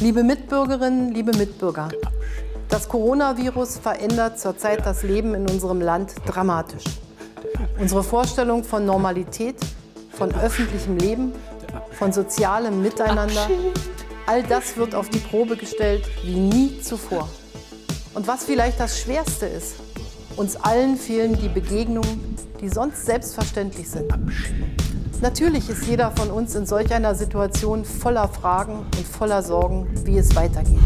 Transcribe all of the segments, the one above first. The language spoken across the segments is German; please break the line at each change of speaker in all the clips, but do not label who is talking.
Liebe Mitbürgerinnen, liebe Mitbürger, das Coronavirus verändert zurzeit das Leben in unserem Land dramatisch. Unsere Vorstellung von Normalität, von öffentlichem Leben, von sozialem Miteinander, all das wird auf die Probe gestellt wie nie zuvor. Und was vielleicht das Schwerste ist, uns allen fehlen die Begegnungen, die sonst selbstverständlich sind. Natürlich ist jeder von uns in solch einer Situation voller Fragen und voller Sorgen, wie es weitergeht.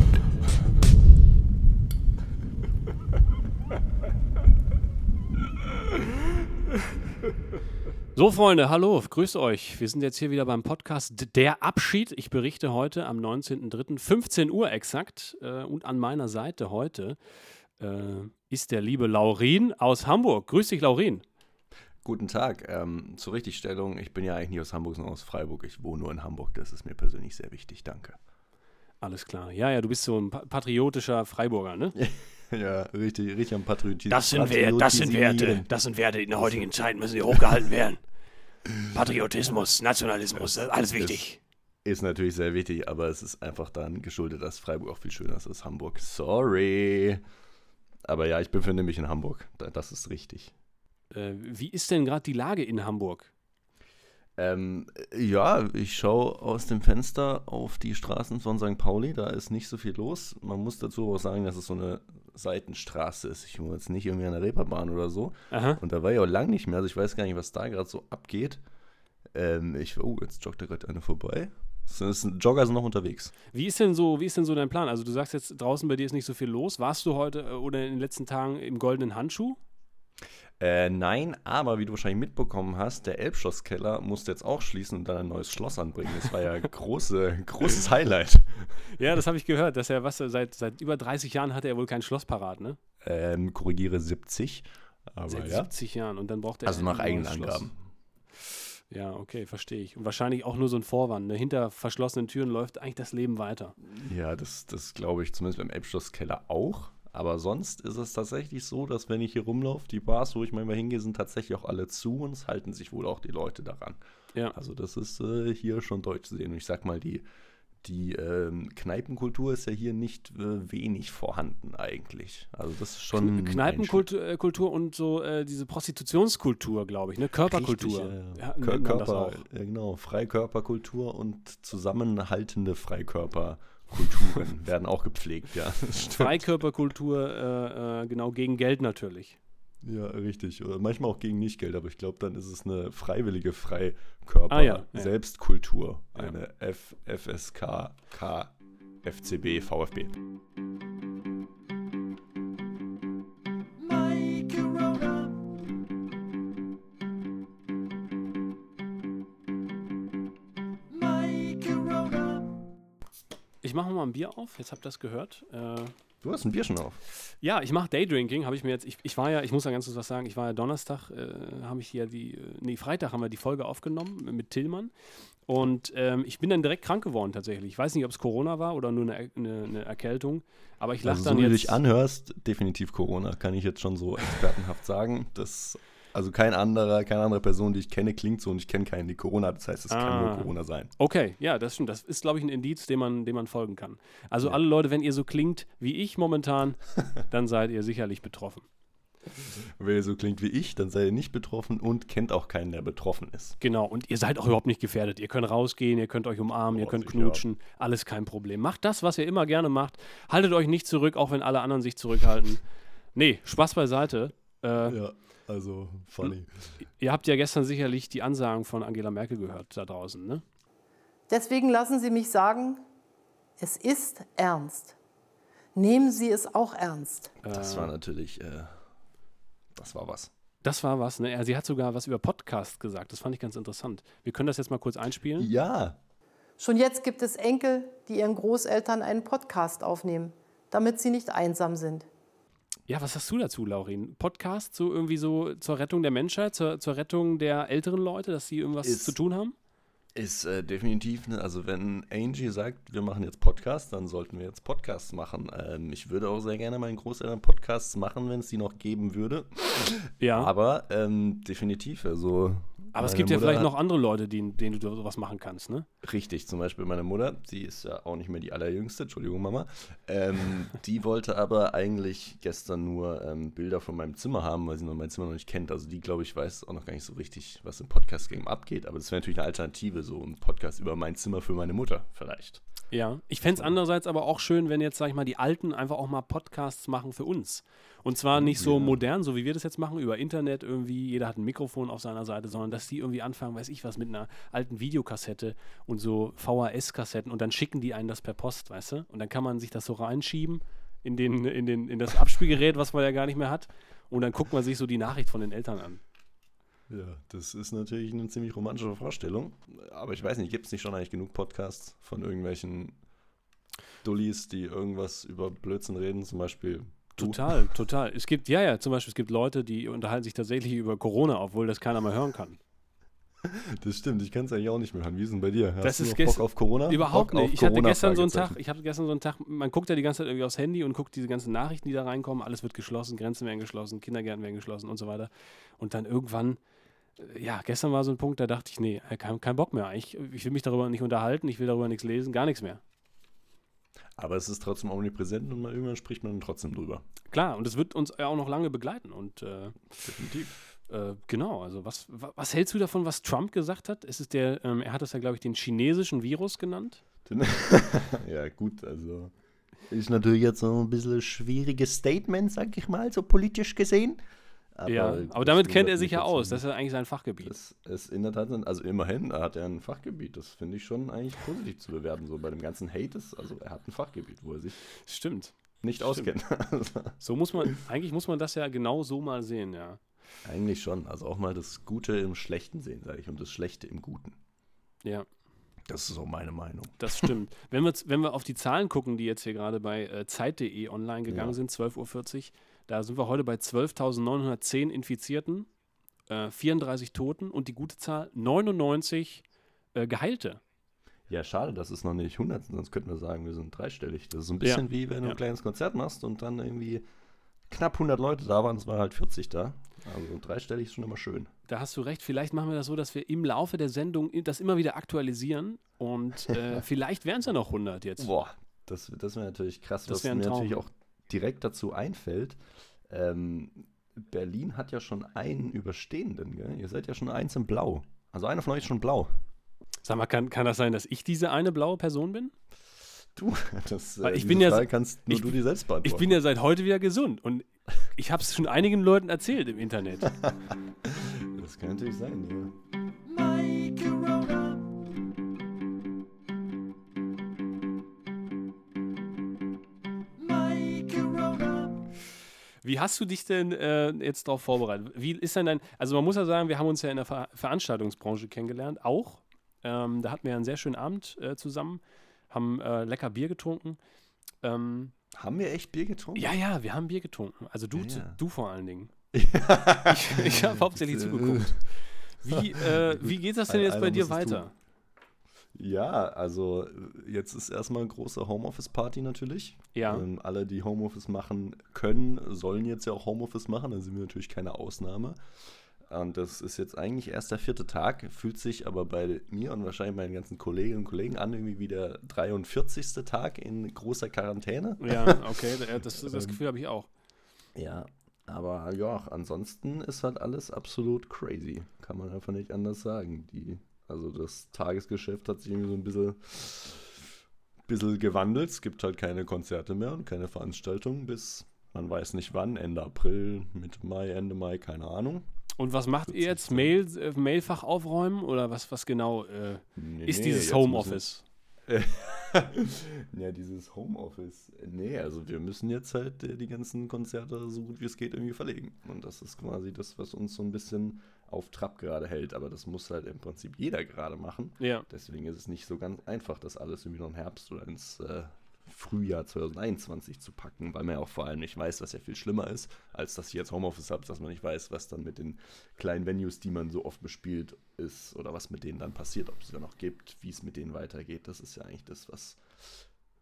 So, Freunde, hallo, grüßt euch. Wir sind jetzt hier wieder beim Podcast Der Abschied. Ich berichte heute am 19.03., 15 Uhr exakt. Äh, und an meiner Seite heute äh, ist der liebe Laurin aus Hamburg. Grüß dich, Laurin.
Guten Tag. Ähm, zur Richtigstellung, ich bin ja eigentlich nicht aus Hamburg, sondern aus Freiburg. Ich wohne nur in Hamburg. Das ist mir persönlich sehr wichtig. Danke.
Alles klar. Ja, ja, du bist so ein patriotischer Freiburger, ne?
ja, richtig, richtig am Patriotismus.
Das sind, Werte, das sind Werte. Das sind Werte, in der heutigen Zeit müssen die hochgehalten werden. Patriotismus, Nationalismus, alles wichtig.
Ist, ist natürlich sehr wichtig, aber es ist einfach dann geschuldet, dass Freiburg auch viel schöner ist als Hamburg. Sorry. Aber ja, ich befinde mich in Hamburg. Das ist richtig.
Äh, wie ist denn gerade die Lage in Hamburg?
Ähm, ja, ich schaue aus dem Fenster auf die Straßen von St. Pauli. Da ist nicht so viel los. Man muss dazu auch sagen, dass es so eine Seitenstraße ist. Ich wohne jetzt nicht irgendwie an der Reeperbahn oder so. Aha. Und da war ich auch lang nicht mehr. Also ich weiß gar nicht, was da gerade so abgeht. Ähm, ich, oh, jetzt joggt da gerade eine vorbei. Das Jogger sind noch unterwegs.
Wie ist denn so, wie ist denn so dein Plan? Also du sagst jetzt draußen bei dir ist nicht so viel los. Warst du heute äh, oder in den letzten Tagen im goldenen Handschuh?
Äh, nein, aber wie du wahrscheinlich mitbekommen hast, der Elbschlosskeller musste jetzt auch schließen und dann ein neues Schloss anbringen. Das war ja große, großes Highlight.
Ja, das habe ich gehört, dass er, was, seit, seit über 30 Jahren hatte er wohl kein Schloss parat, ne?
Ähm, korrigiere 70.
Aber seit ja. 70 Jahren und dann braucht er.
Also nach eigenen Angaben.
Ja, okay, verstehe ich. Und wahrscheinlich auch nur so ein Vorwand. Ne? Hinter verschlossenen Türen läuft eigentlich das Leben weiter.
Ja, das, das glaube ich zumindest beim Elbschlosskeller auch. Aber sonst ist es tatsächlich so, dass wenn ich hier rumlaufe, die Bars, wo ich manchmal hingehe, sind tatsächlich auch alle zu und es halten sich wohl auch die Leute daran. Ja. Also das ist äh, hier schon deutsch zu sehen. Und ich sag mal, die, die ähm, Kneipenkultur ist ja hier nicht äh, wenig vorhanden eigentlich. Also das ist schon.
Kneipenkultur äh, und so äh, diese Prostitutionskultur, glaube ich, ne? Körperkultur.
Richtig, ja, ja. Körper, ja, genau, Freikörperkultur und zusammenhaltende Freikörper. Kulturen werden auch gepflegt, ja.
Freikörperkultur, äh, äh, genau, gegen Geld natürlich.
Ja, richtig. Oder manchmal auch gegen Nicht-Geld, aber ich glaube, dann ist es eine freiwillige Freikörper-Selbstkultur. Ah, ja, ja. Eine F FSK, K, FCB, VfB.
Ich mache mal ein Bier auf. Jetzt habt ihr das gehört. Äh,
du hast ein Bier schon auf.
Ja, ich mache Daydrinking. Habe ich mir jetzt. Ich, ich, war ja, ich muss ja ganz kurz was sagen. Ich war ja Donnerstag, äh, habe ich hier die. Äh, nee, Freitag haben wir die Folge aufgenommen mit Tillmann. Und ähm, ich bin dann direkt krank geworden tatsächlich. Ich weiß nicht, ob es Corona war oder nur eine, eine, eine Erkältung. Aber ich lache also, dann
so
jetzt.
Wie du dich anhörst, definitiv Corona, kann ich jetzt schon so expertenhaft sagen. Das also kein anderer, keine andere Person, die ich kenne, klingt so und ich kenne keinen, die Corona hat. Das heißt, es ah. kann nur ah. Corona sein.
Okay, ja, das stimmt. Das ist, glaube ich, ein Indiz, dem man, dem man folgen kann. Also ja. alle Leute, wenn ihr so klingt wie ich momentan, dann seid ihr sicherlich betroffen.
Wenn ihr so klingt wie ich, dann seid ihr nicht betroffen und kennt auch keinen, der betroffen ist.
Genau, und ihr seid auch überhaupt nicht gefährdet. Ihr könnt rausgehen, ihr könnt euch umarmen, oh, ihr könnt knutschen, ja. alles kein Problem. Macht das, was ihr immer gerne macht. Haltet euch nicht zurück, auch wenn alle anderen sich zurückhalten. Nee, Spaß beiseite. Äh, ja.
Also funny.
Ihr habt ja gestern sicherlich die Ansagen von Angela Merkel gehört da draußen, ne?
Deswegen lassen Sie mich sagen, es ist ernst. Nehmen Sie es auch ernst.
Das war natürlich, äh, das war was.
Das war was, ne? Sie hat sogar was über Podcast gesagt. Das fand ich ganz interessant. Wir können das jetzt mal kurz einspielen.
Ja.
Schon jetzt gibt es Enkel, die ihren Großeltern einen Podcast aufnehmen, damit sie nicht einsam sind.
Ja, was hast du dazu, Laurin? Podcast so irgendwie so zur Rettung der Menschheit, zur, zur Rettung der älteren Leute, dass sie irgendwas ist, zu tun haben?
Ist äh, definitiv, ne, also wenn Angie sagt, wir machen jetzt Podcasts, dann sollten wir jetzt Podcasts machen. Ähm, ich würde auch sehr gerne meinen Großeltern Podcasts machen, wenn es die noch geben würde. Ja. Aber ähm, definitiv, also
Aber es gibt ja
Mutter
vielleicht noch andere Leute, die, denen du sowas machen kannst, ne?
Richtig, zum Beispiel meine Mutter, die ist ja auch nicht mehr die allerjüngste, Entschuldigung Mama, ähm, die wollte aber eigentlich gestern nur ähm, Bilder von meinem Zimmer haben, weil sie noch mein Zimmer noch nicht kennt. Also die, glaube ich, weiß auch noch gar nicht so richtig, was im Podcast-Game abgeht, aber das wäre natürlich eine Alternative, so ein Podcast über mein Zimmer für meine Mutter vielleicht.
Ja. Ich fände es andererseits aber auch schön, wenn jetzt, sag ich mal, die Alten einfach auch mal Podcasts machen für uns. Und zwar nicht so modern, so wie wir das jetzt machen, über Internet irgendwie, jeder hat ein Mikrofon auf seiner Seite, sondern dass die irgendwie anfangen, weiß ich was, mit einer alten Videokassette und so VHS-Kassetten und dann schicken die einen das per Post, weißt du? Und dann kann man sich das so reinschieben in, den, in, den, in das Abspielgerät, was man ja gar nicht mehr hat. Und dann guckt man sich so die Nachricht von den Eltern an.
Ja, das ist natürlich eine ziemlich romantische Vorstellung, aber ich weiß nicht, gibt es nicht schon eigentlich genug Podcasts von irgendwelchen Dullis, die irgendwas über Blödsinn reden, zum Beispiel du?
Total, total. Es gibt, ja, ja, zum Beispiel, es gibt Leute, die unterhalten sich tatsächlich über Corona, obwohl das keiner mehr hören kann.
Das stimmt, ich kann es eigentlich auch nicht mehr hören. Wie ist denn bei dir? Hast
Das
du
ist
noch Bock auf Corona?
Überhaupt
Bock
nicht. Ich hatte
Corona?
gestern so einen Tag, ich hatte gestern so einen Tag, man guckt ja die ganze Zeit irgendwie aufs Handy und guckt diese ganzen Nachrichten, die da reinkommen, alles wird geschlossen, Grenzen werden geschlossen, Kindergärten werden geschlossen und so weiter. Und dann irgendwann, ja, gestern war so ein Punkt, da dachte ich, nee, äh, kein, kein Bock mehr. Ich, ich will mich darüber nicht unterhalten, ich will darüber nichts lesen, gar nichts mehr.
Aber es ist trotzdem omnipräsent und mal irgendwann spricht man dann trotzdem drüber.
Klar, und es wird uns ja auch noch lange begleiten. Und äh,
Definitiv.
Äh, genau, also was, wa- was hältst du davon, was Trump gesagt hat? Es ist der, ähm, er hat das ja, glaube ich, den chinesischen Virus genannt.
ja, gut, also. Ist natürlich jetzt so ein bisschen ein schwieriges Statement, sag ich mal, so politisch gesehen. Aber,
ja, aber damit kennt er sich ja aus. Das ist ja eigentlich sein Fachgebiet.
Das ist in der Tat, also immerhin hat er ein Fachgebiet. Das finde ich schon eigentlich positiv zu bewerten. So bei dem ganzen Hate ist, also er hat ein Fachgebiet, wo er sich
Stimmt.
nicht
Stimmt.
auskennt.
So muss man, eigentlich muss man das ja genau so mal sehen, ja.
eigentlich schon. Also auch mal das Gute im Schlechten sehen, sage ich, und das Schlechte im Guten.
Ja,
Das ist so meine Meinung.
das stimmt. wenn, wir, wenn wir auf die Zahlen gucken, die jetzt hier gerade bei äh, Zeit.de online gegangen
Ja.
sind, 12.40 Uhr, da sind wir heute bei 12.910 Infizierten, äh, 34 Toten und die gute Zahl 99 äh, Geheilte.
Ja, schade, dass es noch nicht 100 sind, sonst könnten wir sagen, wir sind dreistellig. Das ist ein bisschen wie wenn du
Ja.
ein kleines Konzert machst und dann irgendwie knapp 100 Leute da waren, es waren halt 40 da. Also dreistellig ist schon immer schön.
Da hast du recht. Vielleicht machen wir das so, dass wir im Laufe der Sendung das immer wieder aktualisieren und äh, vielleicht wären es ja noch 100 jetzt.
Boah, das, das wäre natürlich krass,
Das
was
wär ein
mir
Traum.
natürlich auch direkt dazu einfällt. Ähm, Berlin hat ja schon einen Überstehenden, gell? Ihr seid ja schon eins im Blau. Also einer von euch ist schon blau.
Sag mal, kann, kann das sein, dass ich diese eine blaue Person bin?
Du, das,
Weil
äh,
ich bin ja-
Frage kannst nur
ich-
du dir selbst beantworten.
Ich bin ja seit heute wieder gesund und ich habe es schon einigen Leuten erzählt im Internet.
das kann natürlich sein, ja.
Wie hast du dich denn äh, jetzt darauf vorbereitet? Wie ist denn dein, also man muss ja sagen, wir haben uns ja in der Ver Veranstaltungsbranche kennengelernt, auch. Ähm, da hatten wir einen sehr schönen Abend äh, zusammen, haben äh, lecker Bier getrunken. Ähm,
Haben wir echt Bier getrunken?
ja, ja, wir haben Bier getrunken. Also du,
Ja, ja.
du vor allen Dingen. Ich, ich habe hauptsächlich zugeguckt. Wie, äh, wie geht das denn jetzt bei dir weiter?
Ja, also äh, jetzt ist erstmal eine große Homeoffice-Party natürlich.
Ja.
Ähm, alle, die Homeoffice machen können, sollen jetzt ja auch Homeoffice machen. Da sind wir natürlich keine Ausnahme. Und das ist jetzt eigentlich erst der vierte Tag, fühlt sich aber bei mir und wahrscheinlich meinen ganzen Kolleginnen und Kollegen an, irgendwie wie der 43. Tag in großer Quarantäne.
Ja, okay, da- das, das
Ähm,
Gefühl habe ich auch.
Ja, aber ja, ansonsten ist halt alles absolut crazy. Kann man einfach nicht anders sagen. Die, also das Tagesgeschäft hat sich irgendwie so ein bisschen, bisschen gewandelt. Es gibt halt keine Konzerte mehr und keine Veranstaltungen bis man weiß nicht wann, Ende April, Mitte Mai, Ende Mai, keine Ahnung.
Und was macht ihr jetzt? Mail, äh, Mailfach aufräumen oder was, was genau äh,
Nee,
ist dieses Homeoffice?
ja, dieses Homeoffice. Nee, also wir müssen jetzt halt äh, die ganzen Konzerte so gut wie es geht irgendwie verlegen. Und das ist quasi das, was uns so ein bisschen auf Trab gerade hält. Aber das muss halt im Prinzip jeder gerade machen.
Ja.
Deswegen ist es nicht so ganz einfach, das alles irgendwie noch im Herbst oder ins äh, Frühjahr 2021 zu packen, weil man ja auch vor allem nicht weiß, was ja viel schlimmer ist, als dass ich jetzt Homeoffice habe, dass man nicht weiß, was dann mit den kleinen Venues, die man so oft bespielt, ist oder was mit denen dann passiert, ob es sie noch gibt, wie es mit denen weitergeht. Das ist ja eigentlich das, was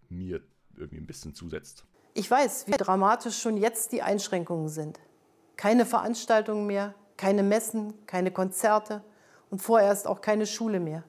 mir irgendwie ein bisschen zusetzt.
Ich weiß, wie dramatisch schon jetzt die Einschränkungen sind. Keine Veranstaltungen mehr, keine Messen, keine Konzerte und vorerst auch keine Schule mehr.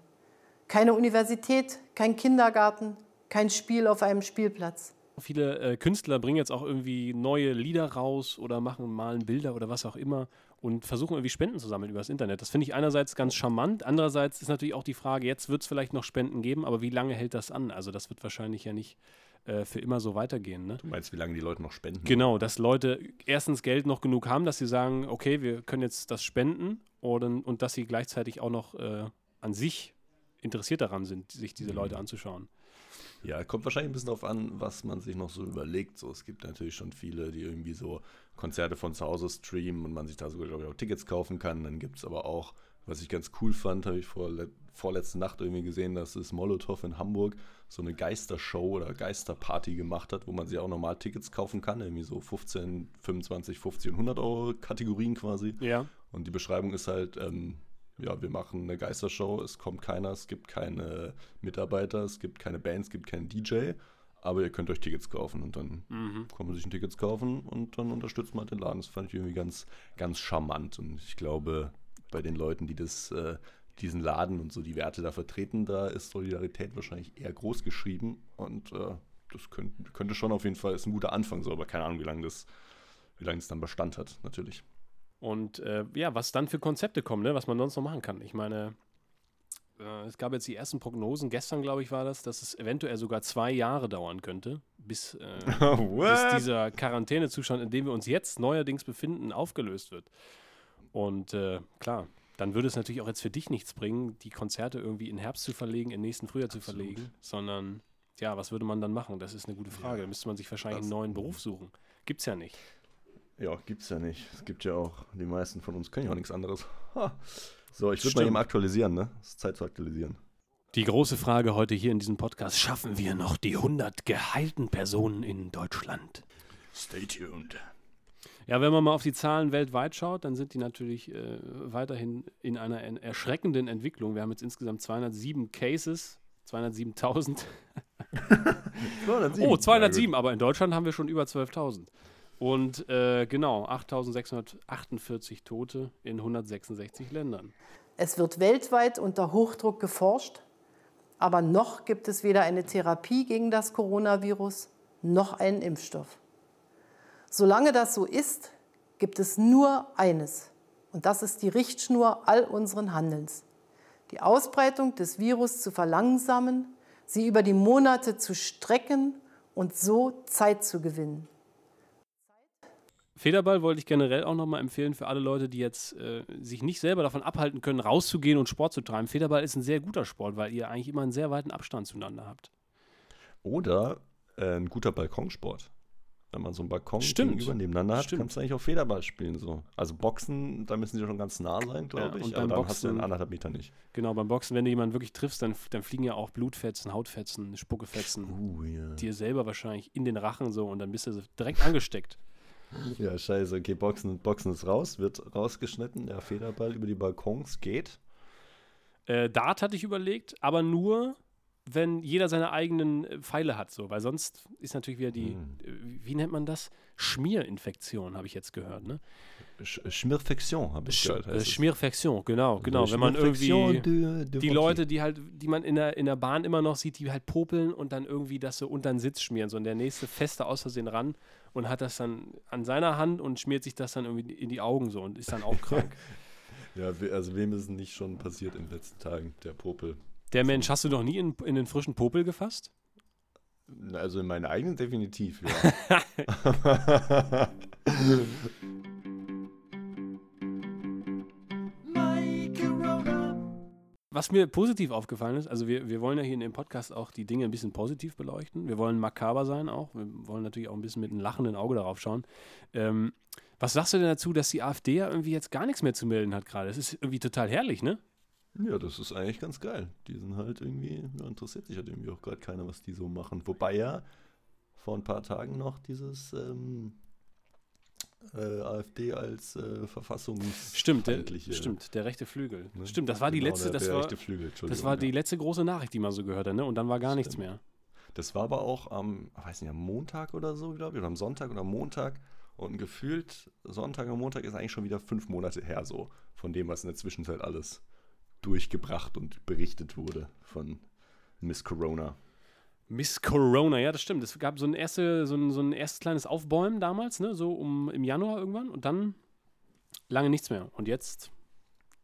Keine Universität, kein Kindergarten, kein Spiel auf einem Spielplatz.
Viele äh, Künstler bringen jetzt auch irgendwie neue Lieder raus oder machen, malen Bilder oder was auch immer und versuchen irgendwie Spenden zu sammeln über das Internet. Das finde ich einerseits ganz charmant, andererseits ist natürlich auch die Frage, jetzt wird es vielleicht noch Spenden geben, aber wie lange hält das an? Also das wird wahrscheinlich ja nicht äh, für immer so weitergehen. Ne?
Du meinst, wie lange die Leute noch spenden?
Genau, dass Leute erstens Geld noch genug haben, dass sie sagen, okay, wir können jetzt das spenden oder, und dass sie gleichzeitig auch noch äh, an sich interessiert daran sind, sich diese Leute
Mhm.
anzuschauen.
Ja, kommt wahrscheinlich ein bisschen darauf an, was man sich noch so überlegt. So, es gibt natürlich schon viele, die irgendwie so Konzerte von zu Hause streamen und man sich da sogar, glaube ich, auch Tickets kaufen kann. Dann gibt es aber auch, was ich ganz cool fand, habe ich vor, vorletzte Nacht irgendwie gesehen, dass es Molotow in Hamburg so eine Geistershow oder Geisterparty gemacht hat, wo man sich auch normal Tickets kaufen kann. Irgendwie so 15, 25, 50 und 100 Euro Kategorien quasi.
Ja.
Und die Beschreibung ist halt, ähm, ja, wir machen eine Geistershow, es kommt keiner, es gibt keine Mitarbeiter, es gibt keine Bands, es gibt keinen DJ, aber ihr könnt euch Tickets kaufen und dann
Mhm.
kann man sich ein Tickets kaufen und dann unterstützt man halt den Laden. Das fand ich irgendwie ganz, ganz charmant und ich glaube, bei den Leuten, die das, äh, diesen Laden und so die Werte da vertreten, da ist Solidarität wahrscheinlich eher groß geschrieben und äh, das könnte, könnte schon auf jeden Fall, ist ein guter Anfang so, aber keine Ahnung, wie lange das, wie lange es dann Bestand hat, natürlich.
Und äh, ja, was dann für Konzepte kommen, ne? was man sonst noch machen kann. Ich meine, äh, es gab jetzt die ersten Prognosen, gestern glaube ich war das, dass es eventuell sogar zwei Jahre dauern könnte, bis, äh, bis dieser Quarantänezustand, in dem wir uns jetzt neuerdings befinden, aufgelöst wird. Und äh, klar, dann würde es natürlich auch jetzt für dich nichts bringen, die Konzerte irgendwie in Herbst zu verlegen, in nächsten Frühjahr zu
Absolut.
verlegen, sondern ja, was würde man dann machen? Das ist eine gute Frage.
Ja,
da müsste man sich wahrscheinlich
das-
einen neuen Beruf suchen. Gibt's ja nicht.
Ja, gibt's ja nicht. Es gibt ja auch, die meisten von uns können ja auch nichts anderes. Ha. So, ich würde mal eben aktualisieren, ne? Es ist Zeit zu aktualisieren.
Die große Frage heute hier in diesem Podcast: Schaffen wir noch die 100 geheilten Personen in Deutschland?
Stay tuned.
Ja, wenn man mal auf die Zahlen weltweit schaut, dann sind die natürlich äh, weiterhin in einer en- erschreckenden Entwicklung. Wir haben jetzt insgesamt 207 Cases, 207.000. Oh, 207, aber in Deutschland haben wir schon über 12.000. Und äh, genau, 8.648 Tote in 166 Ländern.
Es wird weltweit unter Hochdruck geforscht, aber noch gibt es weder eine Therapie gegen das Coronavirus noch einen Impfstoff. Solange das so ist, gibt es nur eines, und das ist die Richtschnur all unseren Handelns. Die Ausbreitung des Virus zu verlangsamen, sie über die Monate zu strecken und so Zeit zu gewinnen.
Federball wollte ich generell auch nochmal empfehlen für alle Leute, die jetzt äh, sich nicht selber davon abhalten können, rauszugehen und Sport zu treiben. Federball ist ein sehr guter Sport, weil ihr eigentlich immer einen sehr weiten Abstand zueinander habt.
Oder äh, ein guter Balkonsport. Wenn man so einen Balkon
Stimmt.
gegenüber nebeneinander hat,
Stimmt.
kannst du eigentlich auch Federball spielen. So. Also Boxen, da müssen sie schon ganz nah sein, glaube
Ja,
ich.
und
aber dann hast du
Boxen-
in anderthalb Meter nicht.
Genau, beim Boxen, wenn du jemanden wirklich triffst, dann, dann fliegen ja auch Blutfetzen, Hautfetzen, Spuckefetzen
Uh, ja.
dir selber wahrscheinlich in den Rachen so und dann bist du direkt angesteckt.
Ja, scheiße. Okay, Boxen, Boxen ist raus, wird rausgeschnitten. Der Federball über die Balkons geht.
Äh, Dart hatte ich überlegt, aber nur, wenn jeder seine eigenen äh, Pfeile hat, so, weil sonst ist natürlich wieder die,
Hm.
äh, wie nennt man das? Schmierinfektion, habe ich jetzt gehört, ne?
Sch Schmirfektion, habe ich
Sch
gehört.
äh,
heißt.
Schmierfektion, genau, genau. Wenn man irgendwie
de- de
die. Leute, die halt, die man in der, in der Bahn immer noch sieht, die halt popeln und dann irgendwie das so unter den Sitz schmieren, so und der nächste feste aus Versehen ran und hat das dann an seiner Hand und schmiert sich das dann irgendwie in die Augen so und ist dann auch krank.
Ja, also wem ist es nicht schon passiert in den letzten Tagen, der Popel?
Der Mensch, hast du noch nie in, in den frischen Popel gefasst?
Also in meinen eigenen definitiv, ja.
Was mir positiv aufgefallen ist, also wir, wir wollen ja hier in dem Podcast auch die Dinge ein bisschen positiv beleuchten. Wir wollen makaber sein auch. Wir wollen natürlich auch ein bisschen mit einem lachenden Auge darauf schauen. Ähm, was sagst du denn dazu, dass die AfD ja irgendwie jetzt gar nichts mehr zu melden hat gerade? Das ist irgendwie total herrlich, ne?
Ja, das ist eigentlich ganz geil. Die sind halt irgendwie, ja, interessiert sich halt irgendwie auch gerade keiner, was die so machen. Wobei ja vor ein paar Tagen noch dieses ähm, äh, AfD als äh, Verfassungs
Stimmt, der, stimmt, der rechte Flügel.
ne?
Stimmt, das war die
Genau,
letzte,
der,
das war,
Flügel,
das war die
ja.
letzte große Nachricht, die man so gehört hat, ne? Und dann war gar nichts
Stimmt.
mehr.
Das war aber auch am, weiß nicht, am Montag oder so, glaube ich, oder am Sonntag oder am Montag. Und gefühlt, Sonntag und Montag ist eigentlich schon wieder fünf Monate her, so, von dem, was in der Zwischenzeit alles durchgebracht und berichtet wurde von Miss Corona.
Miss Corona, ja, das stimmt. Es gab so ein, erste, so ein, so ein erstes kleines Aufbäumen damals, ne, so um im Januar irgendwann und dann lange nichts mehr. Und jetzt,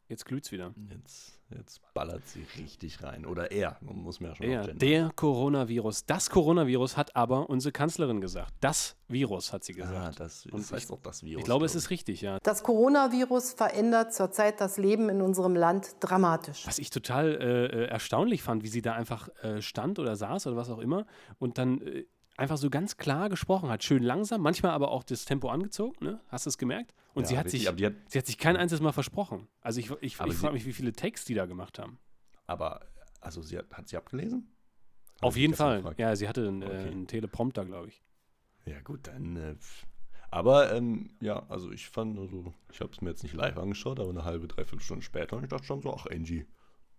jetzt glüht's wieder.
Jetzt Jetzt ballert sie richtig rein. Oder er, muss man ja schon
Ja, der Coronavirus. Das Coronavirus hat aber unsere Kanzlerin gesagt. Das Virus hat sie ah, gesagt.
Ah, das, das Und heißt auch das Virus.
Ich glaube, es ist richtig, ja.
Das Coronavirus verändert zurzeit das Leben in unserem Land dramatisch.
Was ich total äh, äh, erstaunlich fand, wie sie da einfach äh, stand oder saß oder was auch immer und dann äh, einfach so ganz klar gesprochen hat. Schön langsam, manchmal aber auch das Tempo angezogen, ne? Hast du es gemerkt? Und ja, sie, hat sich, hat, sie hat sich kein einziges Mal versprochen. Also ich, ich, ich frage mich, wie viele Takes die da gemacht haben.
Aber, also sie hat, hat sie abgelesen?
Auf jeden Fall. Gefragt? Ja, sie hatte einen, äh, okay. äh, einen Teleprompter, glaube ich.
Ja, gut, dann. Äh, aber ähm, ja, also ich fand, also ich habe es mir jetzt nicht live angeschaut, aber eine halbe, dreiviertel Stunde später und ich dachte schon so, ach Angie,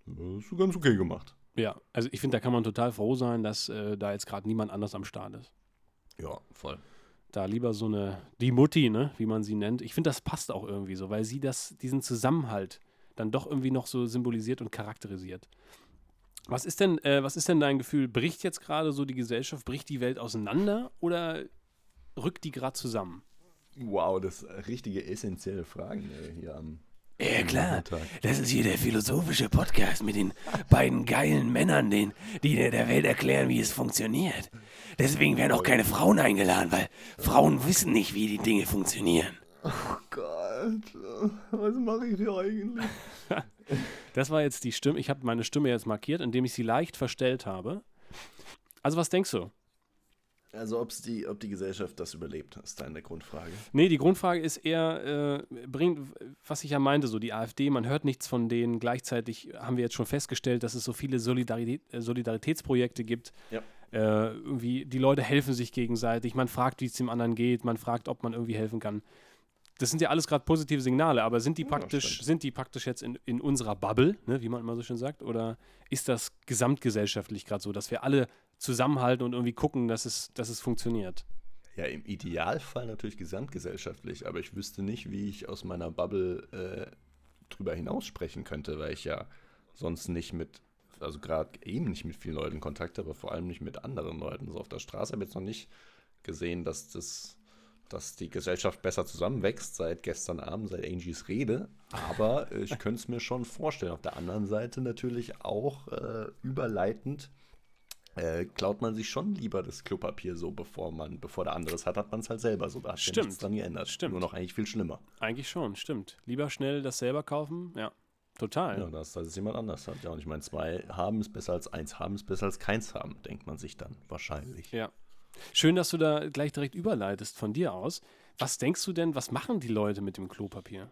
hast du ganz okay gemacht.
Ja, also ich finde, da kann man total froh sein, dass äh, da jetzt gerade niemand anders am Start ist.
Ja, voll.
Da lieber so eine, die Mutti, ne, wie man sie nennt. Ich finde, das passt auch irgendwie so, weil sie das, diesen Zusammenhalt dann doch irgendwie noch so symbolisiert und charakterisiert. Was ist denn, äh, was ist denn dein Gefühl? Bricht jetzt gerade so die Gesellschaft, bricht die Welt auseinander oder rückt die gerade zusammen?
Wow, das sind richtige essentielle Fragen äh, hier am
ja, klar. Das ist hier der philosophische Podcast mit den beiden geilen Männern, den, die der Welt erklären, wie es funktioniert. Deswegen werden auch keine Frauen eingeladen, weil Frauen wissen nicht, wie die Dinge funktionieren.
Oh Gott, was mache ich hier eigentlich?
das war jetzt die Stimme. Ich habe meine Stimme jetzt markiert, indem ich sie leicht verstellt habe. Also, was denkst du?
Also ob's die, ob die Gesellschaft das überlebt, ist deine Grundfrage.
Nee, die Grundfrage ist eher, äh, bringt, was ich ja meinte, so die AfD, man hört nichts von denen. Gleichzeitig haben wir jetzt schon festgestellt, dass es so viele Solidarität, äh, Solidaritätsprojekte gibt. Ja. Äh, irgendwie, die Leute helfen sich gegenseitig, man fragt, wie es dem anderen geht, man fragt, ob man irgendwie helfen kann. Das sind ja alles gerade positive Signale, aber sind die praktisch, sind die praktisch jetzt in, in unserer Bubble, ne, wie man immer so schön sagt, oder ist das gesamtgesellschaftlich gerade so, dass wir alle zusammenhalten und irgendwie gucken, dass es, dass es funktioniert.
Ja, im Idealfall natürlich gesamtgesellschaftlich, aber ich wüsste nicht, wie ich aus meiner Bubble äh, drüber hinaus sprechen könnte, weil ich ja sonst nicht mit, also gerade eben nicht mit vielen Leuten Kontakt habe, aber vor allem nicht mit anderen Leuten. So auf der Straße habe ich jetzt noch nicht gesehen, dass das dass die Gesellschaft besser zusammenwächst seit gestern Abend, seit Angies Rede. Aber ich könnte es mir schon vorstellen. Auf der anderen Seite natürlich auch äh, überleitend äh, klaut man sich schon lieber das Klopapier so, bevor man, bevor der andere es hat, hat man es halt selber so. Da hat
stimmt.
ja nichts dran geändert.
Stimmt.
Nur noch eigentlich viel schlimmer.
Eigentlich schon, stimmt. Lieber schnell das selber kaufen, ja. Total.
Ja, dass das jemand anders hat. Ja, und ich meine, zwei haben ist besser als eins haben ist besser als keins haben, denkt man sich dann wahrscheinlich.
Ja. Schön, dass du da gleich direkt überleitest von dir aus. Was denkst du denn, was machen die Leute mit dem Klopapier?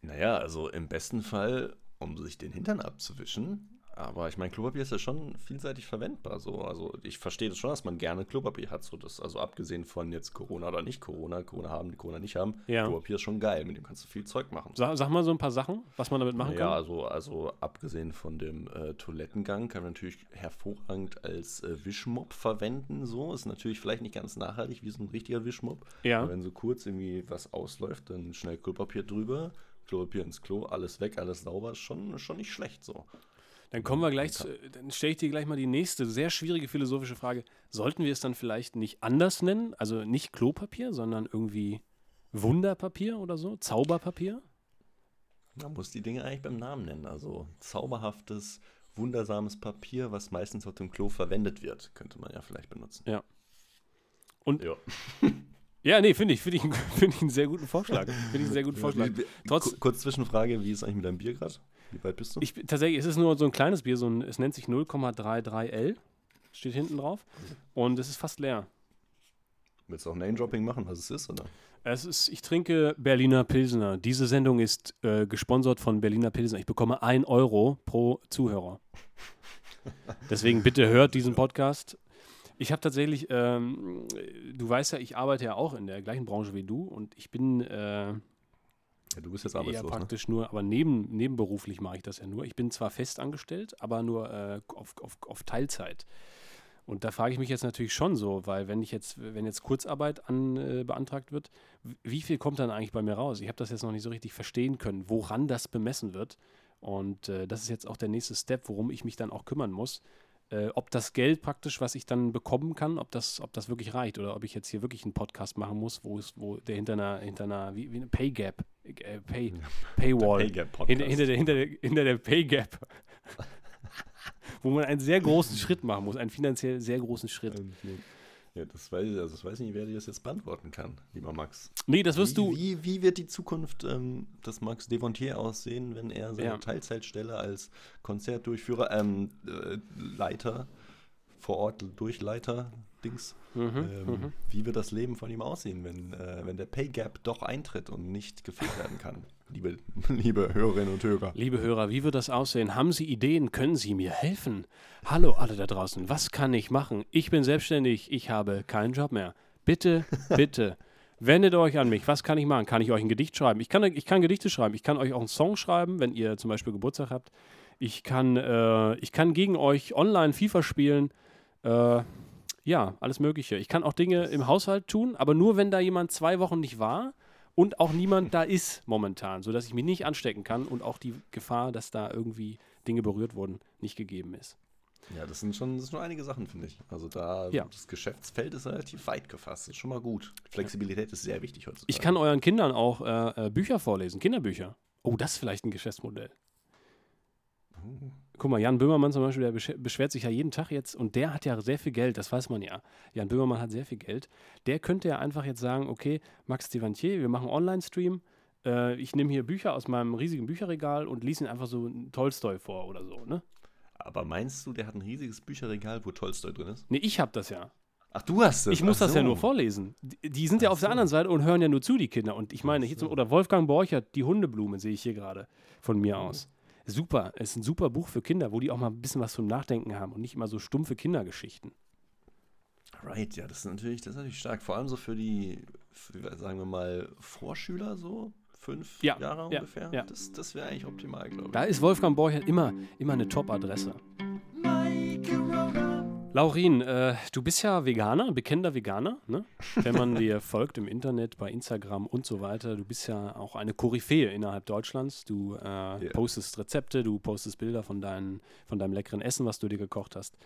Naja, also im besten Fall, um sich den Hintern abzuwischen, aber ich meine, Klopapier ist ja schon vielseitig verwendbar. So. Also ich verstehe das schon, dass man gerne Klopapier hat. So das, also abgesehen von jetzt Corona oder nicht Corona, Corona haben, Corona nicht haben,
ja.
Klopapier ist schon geil. Mit dem kannst du viel Zeug machen.
Sag, sag mal so ein paar Sachen, was man damit machen
ja, kann. Ja, also, also abgesehen von dem äh, Toilettengang kann man natürlich hervorragend als äh, Wischmopp verwenden. So ist natürlich vielleicht nicht ganz nachhaltig wie so ein richtiger Wischmopp.
Ja.
Aber wenn so kurz irgendwie was ausläuft, dann schnell Klopapier drüber. Klopapier ins Klo, alles weg, alles sauber, ist schon, schon nicht schlecht so.
Dann kommen wir gleich, zu, dann stelle ich dir gleich mal die nächste sehr schwierige philosophische Frage. Sollten wir es dann vielleicht nicht anders nennen? Also nicht Klopapier, sondern irgendwie Wunderpapier oder so? Zauberpapier?
Man muss die Dinge eigentlich beim Namen nennen. Also zauberhaftes, wundersames Papier, was meistens auf dem Klo verwendet wird, könnte man ja vielleicht benutzen.
Ja. Und ja. Ja, nee, finde ich, finde ich, find ich einen sehr guten Vorschlag. Finde ich einen sehr guten Vorschlag.
Trotz, Kurz Zwischenfrage, wie ist eigentlich mit deinem Bier gerade? Wie weit bist du?
Ich, tatsächlich, es ist nur so ein kleines Bier, so ein, es nennt sich 0,33L, steht hinten drauf. Und es ist fast leer.
Willst du auch Name-Dropping machen, was es ist, oder?
Es ist, ich trinke Berliner Pilsner. Diese Sendung ist äh, gesponsert von Berliner Pilsner. Ich bekomme 1 Euro pro Zuhörer. Deswegen bitte hört diesen Podcast. Ich habe tatsächlich, ähm, du weißt ja, ich arbeite ja auch in der gleichen Branche wie du und ich bin äh,
ja, du bist jetzt arbeitslos.
Ja, ne? praktisch ne? nur, aber neben, nebenberuflich mache ich das ja nur. Ich bin zwar fest angestellt, aber nur äh, auf, auf, auf Teilzeit. Und da frage ich mich jetzt natürlich schon so, weil wenn ich jetzt, wenn jetzt Kurzarbeit an, äh, beantragt wird, wie viel kommt dann eigentlich bei mir raus? Ich habe das jetzt noch nicht so richtig verstehen können, woran das bemessen wird Und äh, das ist jetzt auch der nächste Step, worum ich mich dann auch kümmern muss. Äh, ob das Geld praktisch, was ich dann bekommen kann, ob das, ob das wirklich reicht oder ob ich jetzt hier wirklich einen Podcast machen muss, wo es, wo der hinter einer, hinter einer, wie, wie eine Pay Gap, äh, Pay, Paywall,
Pay Gap Podcast.
hinter, hinter, der, hinter, der, hinter der Pay Gap, wo man einen sehr großen Schritt machen muss, einen finanziell sehr großen Schritt.
Ja, das weiß, ich, also das weiß ich nicht, wer dir das jetzt beantworten kann, lieber Max.
Nee, das wirst
wie,
du.
Wie, wie wird die Zukunft ähm, des Max Devontier aussehen, wenn er seine
Ja.
Teilzeitstelle als Konzertdurchführer, ähm, äh, Leiter, vor Ort Durchleiter, Dings,
Mhm,
ähm,
mhm.
wie wird das Leben von ihm aussehen, wenn, äh, wenn der Pay Gap doch eintritt und nicht gefüllt werden kann? Liebe, liebe Hörerinnen und Hörer.
Liebe Hörer, wie wird das aussehen? Haben Sie Ideen? Können Sie mir helfen? Hallo alle da draußen, was kann ich machen? Ich bin selbstständig, ich habe keinen Job mehr. Bitte, bitte, wendet euch an mich. Was kann ich machen? Kann ich euch ein Gedicht schreiben? Ich kann, ich kann Gedichte schreiben. Ich kann euch auch einen Song schreiben, wenn ihr zum Beispiel Geburtstag habt. Ich kann, äh, ich kann gegen euch online FIFA spielen. Äh, ja, alles Mögliche. Ich kann auch Dinge im Haushalt tun, aber nur, wenn da jemand zwei Wochen nicht war und auch niemand da ist momentan, sodass ich mich nicht anstecken kann und auch die Gefahr, dass da irgendwie Dinge berührt wurden, nicht gegeben ist.
Ja, das sind schon, das sind schon einige Sachen, finde ich. Also da,
Ja.
das Geschäftsfeld ist relativ weit gefasst. Das ist schon mal gut. Flexibilität ist sehr wichtig heutzutage.
Ich kann euren Kindern auch äh, äh, Bücher vorlesen, Kinderbücher. Oh, das ist vielleicht ein Geschäftsmodell. Guck mal, Jan Böhmermann zum Beispiel, der besch beschwert sich ja jeden Tag jetzt und der hat ja sehr viel Geld, das weiß man ja. Jan Böhmermann hat sehr viel Geld. Der könnte ja einfach jetzt sagen, okay, Max Devantier, wir machen Online-Stream, äh, ich nehme hier Bücher aus meinem riesigen Bücherregal und lese ihn einfach so einen Tolstoi vor oder so, ne?
Aber meinst du, der hat ein riesiges Bücherregal, wo Tolstoi drin ist?
Nee, ich hab das ja.
Ach, du hast es.
Ich muss
Ach
das ja
so.
nur vorlesen. Die, sind ja
Ach
auf der
so.
anderen Seite und hören ja nur zu, die Kinder. Und ich meine,
Ach
hier zum,
so.
oder Wolfgang Borchert, die Hundeblume, sehe ich hier gerade von mir aus. Super, es ist ein super Buch für Kinder, wo die auch mal ein bisschen was zum Nachdenken haben und nicht immer so stumpfe Kindergeschichten.
Right, ja, das ist natürlich, das ist natürlich stark. Vor allem so für die, für, sagen wir mal, Vorschüler so, fünf
Ja,
Jahre
ja,
ungefähr.
ja.
Das, das wäre eigentlich optimal, glaube ich.
Da ist Wolfgang Borchert immer, immer eine Top-Adresse. Laurin, äh, du bist ja Veganer, bekennender Veganer, ne? wenn man dir folgt im Internet, bei Instagram und so weiter. Du bist ja auch eine Koryphäe innerhalb Deutschlands. Du äh, postest Rezepte, du postest Bilder von, deinen, von deinem leckeren Essen, was du dir gekocht hast.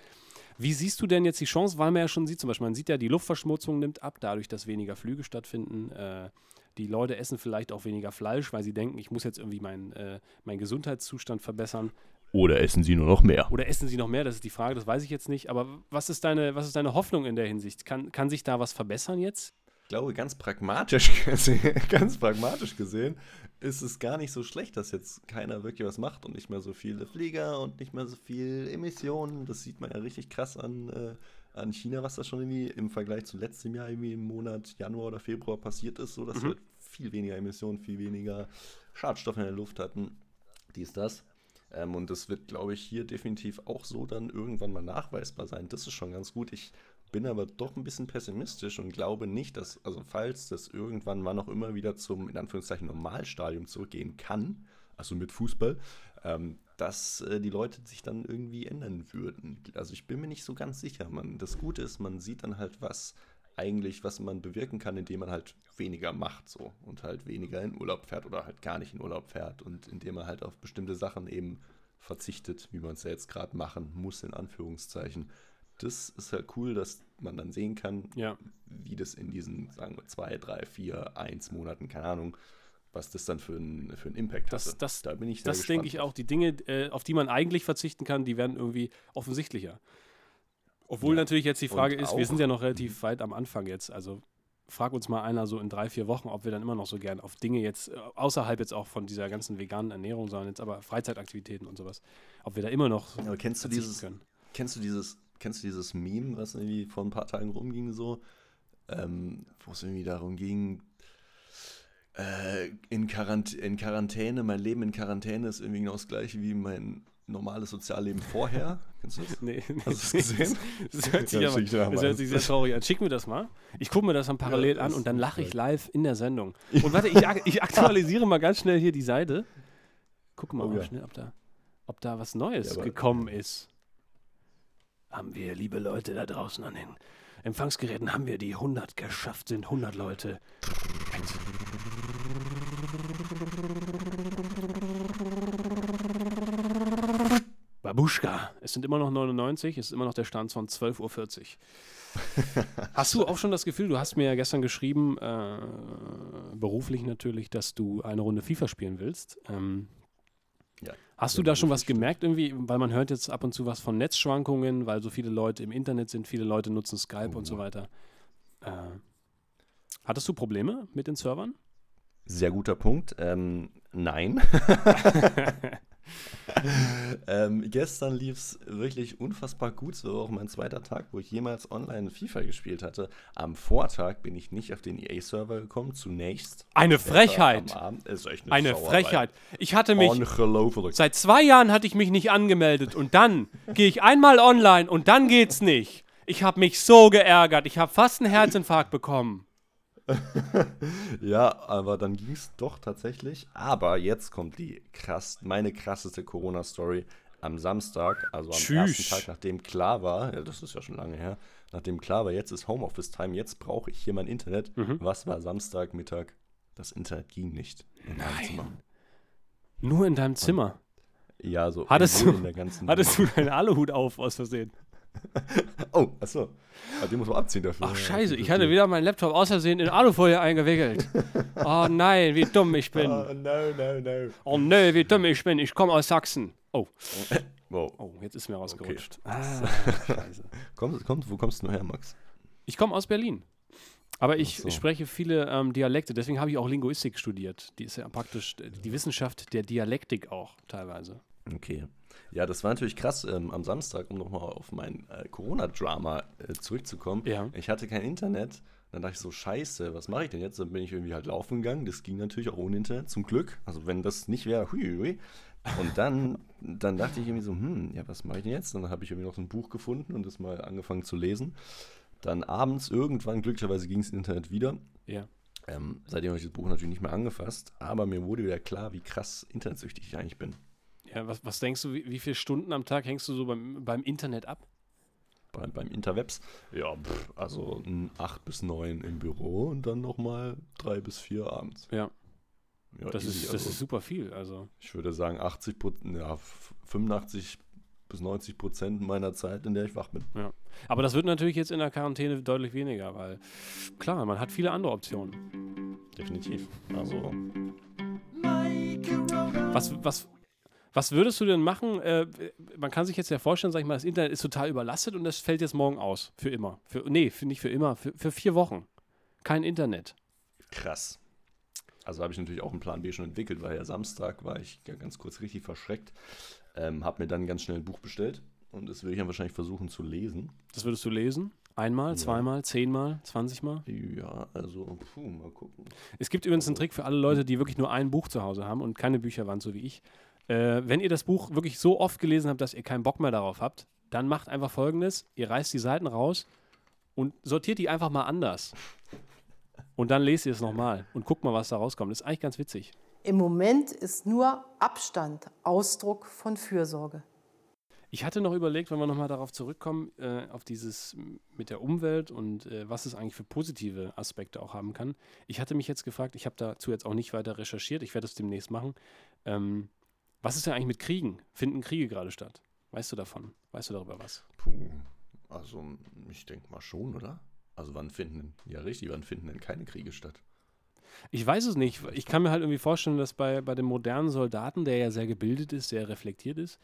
Wie siehst du denn jetzt die Chance, weil man ja schon sieht, zum Beispiel, man sieht ja, die Luftverschmutzung nimmt ab, dadurch, dass weniger Flüge stattfinden. Äh, die Leute essen vielleicht auch weniger Fleisch, weil sie denken, ich muss jetzt irgendwie meinen äh, meinen Gesundheitszustand verbessern.
Oder essen sie nur noch mehr?
Oder essen sie noch mehr? Das ist die Frage, das weiß ich jetzt nicht. Aber was ist deine, was ist deine Hoffnung in der Hinsicht? Kann, kann sich da was verbessern jetzt?
Ich glaube, ganz pragmatisch gesehen, ganz pragmatisch gesehen, ist es gar nicht so schlecht, dass jetzt keiner wirklich was macht und nicht mehr so viele Flieger und nicht mehr so viel Emissionen. Das sieht man ja richtig krass an, äh, an China, was da schon irgendwie im Vergleich zu letztem Jahr irgendwie im Monat Januar oder Februar passiert ist, so dass wir viel weniger Emissionen, viel weniger Schadstoffe in der Luft hatten. Dies, das. Ähm, und das wird, glaube ich, hier definitiv auch so dann irgendwann mal nachweisbar sein. Das ist schon ganz gut. Ich bin aber doch ein bisschen pessimistisch und glaube nicht, dass, also falls das irgendwann mal noch immer wieder zum, in Anführungszeichen, Normalstadium zurückgehen kann, also mit Fußball, ähm, dass äh, die Leute sich dann irgendwie ändern würden. Also ich bin mir nicht so ganz sicher. Man, das Gute ist, man sieht dann halt, was eigentlich, was man bewirken kann, indem man halt weniger macht so und halt weniger in Urlaub fährt oder halt gar nicht in Urlaub fährt und indem man halt auf bestimmte Sachen eben verzichtet, wie man es ja jetzt gerade machen muss, in Anführungszeichen. Das ist halt cool, dass man dann sehen kann,
Ja.
wie das in diesen, sagen wir, zwei, drei, vier, eins Monaten, keine Ahnung, was das dann für einen für einen Impact
Das,
hatte.
das,
da bin ich sehr
das denke ich auch. Die Dinge, äh, auf die man eigentlich verzichten kann, die werden irgendwie offensichtlicher. Obwohl
Ja.
natürlich jetzt die Frage
Und
ist, wir sind ja noch relativ weit am Anfang jetzt. Also frag uns mal einer so in drei, vier Wochen, ob wir dann immer noch so gern auf Dinge jetzt, äh, außerhalb jetzt auch von dieser ganzen veganen Ernährung, sondern jetzt aber Freizeitaktivitäten und sowas, ob wir da immer noch
Aber kennst du dieses,
können.
Kennst du dieses, kennst du dieses Meme, was irgendwie vor ein paar Tagen rumging, so, ähm, wo es irgendwie darum ging, äh, in, Quarant in Quarantäne, mein Leben in Quarantäne ist irgendwie genau das gleiche wie mein normales Sozialleben vorher. Kennst du das?
Nee,
Hast du es gesehen?
Das hört sich,
Ja,
aber, das hört sich sehr traurig an. Schick mir das mal. Ich gucke mir das dann parallel
Ja,
an
das
und dann lache ich live in der Sendung. Und warte, ich, ich aktualisiere mal ganz schnell hier die Seite. Guck mal,
Oh
mal
ja.
schnell, ob da, ob da was Neues gekommen ist. Haben wir, liebe Leute da draußen an den Empfangsgeräten, haben wir die 100 geschafft, sind 100 Leute. Babuschka. Es sind immer noch 99, es ist immer noch der Stand von 12.40 Uhr. hast du auch schon das Gefühl, du hast mir ja gestern geschrieben, äh, beruflich natürlich, dass du eine Runde FIFA spielen willst. Ähm,
Ja,
Hast du da schon was gemerkt irgendwie? Weil man hört jetzt ab und zu was von Netzschwankungen, weil so viele Leute im Internet sind, viele Leute nutzen Skype und so weiter. Äh, hattest du Probleme mit den Servern?
Sehr guter Punkt. Ähm, nein. ähm, gestern lief es wirklich unfassbar gut. So auch mein zweiter Tag, wo ich jemals online FIFA gespielt hatte. Am Vortag bin ich nicht auf den EA-Server gekommen, zunächst.
Eine Frechheit.
Am Abend ist echt
Eine
Sauerei.
Frechheit. Ich hatte mich, seit zwei Jahren hatte ich mich nicht angemeldet und dann gehe ich einmal online und dann geht's nicht. Ich habe mich so geärgert. Ich habe fast einen Herzinfarkt bekommen.
Ja, aber dann ging es doch tatsächlich. Aber jetzt kommt die krass, meine krasseste Corona-Story am Samstag, also am
Tschüss.
ersten Tag, nachdem klar war, ja, das ist ja schon lange her, nachdem klar war, jetzt ist Homeoffice-Time, jetzt brauche ich hier mein Internet.
Mhm.
Was war Samstagmittag? Das Internet ging nicht. In
Nein. Nur in deinem Zimmer.
Ja, so
Hattest du- Hattest du deinen Aluhut auf aus Versehen?
Oh, achso. Ja, den muss man abziehen dafür.
Ach scheiße, ich hatte wieder meinen Laptop aus Versehen in Alufolie eingewickelt. Oh nein, wie dumm ich bin.
Oh, no, no, no.
Oh nö, wie dumm ich bin. Ich komme aus Sachsen. Oh,
Wow.
oh, jetzt ist mir rausgerutscht. Ah, scheiße.
Komm, komm, wo kommst du her, Max?
Ich komme aus Berlin. Aber ich
so.
spreche viele ähm, Dialekte, deswegen habe ich auch Linguistik studiert. Die ist ja praktisch äh, die Wissenschaft der Dialektik auch teilweise.
Okay. Ja, das war natürlich krass ähm, am Samstag, um nochmal auf mein äh, Corona-Drama äh, zurückzukommen.
Ja.
Ich hatte kein Internet. Dann dachte ich so, scheiße, was mache ich denn jetzt? Dann bin ich irgendwie halt laufen gegangen. Das ging natürlich auch ohne Internet, zum Glück. Also wenn das nicht wäre, hui, hui. Und dann, dann dachte ich irgendwie so, hm, ja, was mache ich denn jetzt? Dann habe ich irgendwie noch so ein Buch gefunden und das mal angefangen zu lesen. Dann abends irgendwann, glücklicherweise ging es Internet wieder.
Ja.
Ähm, seitdem habe ich das Buch natürlich nicht mehr angefasst, aber mir wurde wieder klar, wie krass internetsüchtig ich eigentlich bin.
Ja, was, was denkst du, wie, wie viele Stunden am Tag hängst du so beim, beim Internet ab?
Bei, beim Interwebs. Ja, pff, also 8 bis 9 im Büro und dann nochmal 3 bis 4 abends.
Ja,
Ja,
das,
easy.
ist, das
also,
ist super viel. Also.
Ich würde sagen 80 Prozent, ja, f- 85 bis 90 Prozent meiner Zeit, in der ich wach bin.
Aber das wird natürlich jetzt in der Quarantäne deutlich weniger, weil klar, man hat viele andere Optionen.
Definitiv. Also,
Was, was, was würdest du denn machen? Äh, man kann sich jetzt ja vorstellen, sag ich mal, das Internet ist total überlastet und das fällt jetzt morgen aus. Für immer. Für, nee, für, nicht für immer, für, für vier Wochen. Kein Internet.
krass. Also habe ich natürlich auch einen Plan B schon entwickelt, weil ja Samstag war ich ja ganz kurz richtig verschreckt. Ähm, habe mir dann ganz schnell ein Buch bestellt und das will ich dann wahrscheinlich versuchen zu lesen.
Das würdest du lesen? Einmal,
Ja.
zweimal, zehnmal, zwanzigmal?
Ja, also, puh, mal gucken.
Es gibt übrigens einen Trick für alle Leute, die wirklich nur ein Buch zu Hause haben und keine Bücherwand, so wie ich. Äh, wenn ihr das Buch wirklich so oft gelesen habt, dass ihr keinen Bock mehr darauf habt, dann macht einfach folgendes: Ihr reißt die Seiten raus und sortiert die einfach mal anders. Und dann lest ihr es nochmal und guckt mal, was da rauskommt. Das ist eigentlich ganz witzig.
Im Moment ist nur Abstand Ausdruck von Fürsorge.
Ich hatte noch überlegt, wenn wir nochmal darauf zurückkommen, äh, auf dieses mit der Umwelt und äh, was es eigentlich für positive Aspekte auch haben kann. Ich hatte mich jetzt gefragt, ich habe dazu jetzt auch nicht weiter recherchiert, ich werde es demnächst machen. Ähm, was ist denn eigentlich mit Kriegen? Finden Kriege gerade statt? Weißt du davon? Weißt du darüber was?
Puh, also ich denke mal schon, oder? Also wann finden, ja richtig, wann finden denn keine Kriege statt?
Ich weiß es nicht. Ich kann mir halt irgendwie vorstellen, dass bei, bei dem modernen Soldaten, der ja sehr gebildet ist, sehr reflektiert ist,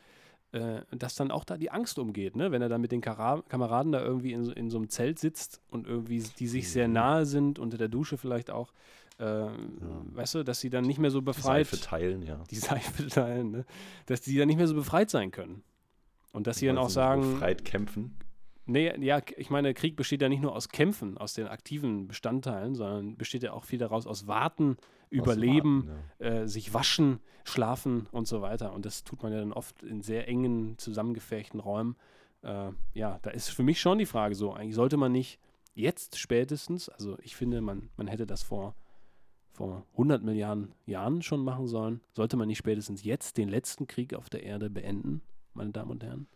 äh, dass dann auch da die Angst umgeht, ne? wenn er dann mit den Kara Kameraden da irgendwie in, in so einem Zelt sitzt und irgendwie die sich sehr nahe sind, unter der Dusche vielleicht auch, äh, weißt du, dass sie dann nicht mehr so
Die
befreit,
Seife teilen, ja.
die Seife teilen, ne? dass die dann nicht mehr so befreit sein können. Und dass sie dann auch sagen,
Befreit kämpfen.
Nee, ja, ich meine, Krieg besteht ja nicht nur aus Kämpfen, aus den aktiven Bestandteilen, sondern besteht ja auch viel daraus aus Warten, Überleben,
Warten,
äh, sich waschen, schlafen und so weiter. Und das tut man ja dann oft in sehr engen, zusammengefärchten Räumen. Äh, ja, da ist für mich schon die Frage so, eigentlich sollte man nicht jetzt spätestens, also ich finde, man, man hätte das vor, vor 100 Milliarden Jahren schon machen sollen, sollte man nicht spätestens jetzt den letzten Krieg auf der Erde beenden, meine Damen und Herren?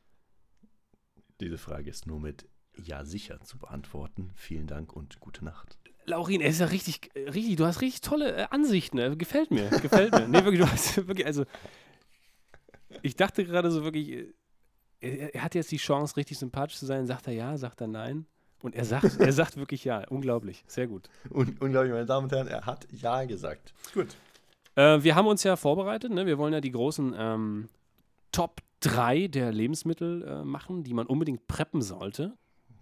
Diese Frage ist nur mit Ja sicher zu beantworten. Vielen Dank und gute Nacht.
Laurin, er ist ja richtig, äh, richtig, du hast richtig tolle äh, Ansichten. Äh, gefällt mir, gefällt mir. Nee, wirklich, du hast wirklich, also. Ich dachte gerade so wirklich, äh, er, er hat jetzt die Chance, richtig sympathisch zu sein. Sagt er ja, sagt er nein? Und er sagt, er sagt wirklich ja. Unglaublich. Sehr gut.
Un unglaublich, meine Damen und Herren, er hat ja gesagt. Gut.
Äh, wir haben uns ja vorbereitet. Ne? Wir wollen ja die großen ähm, Top 3 der Lebensmittel äh, machen, die man unbedingt preppen sollte.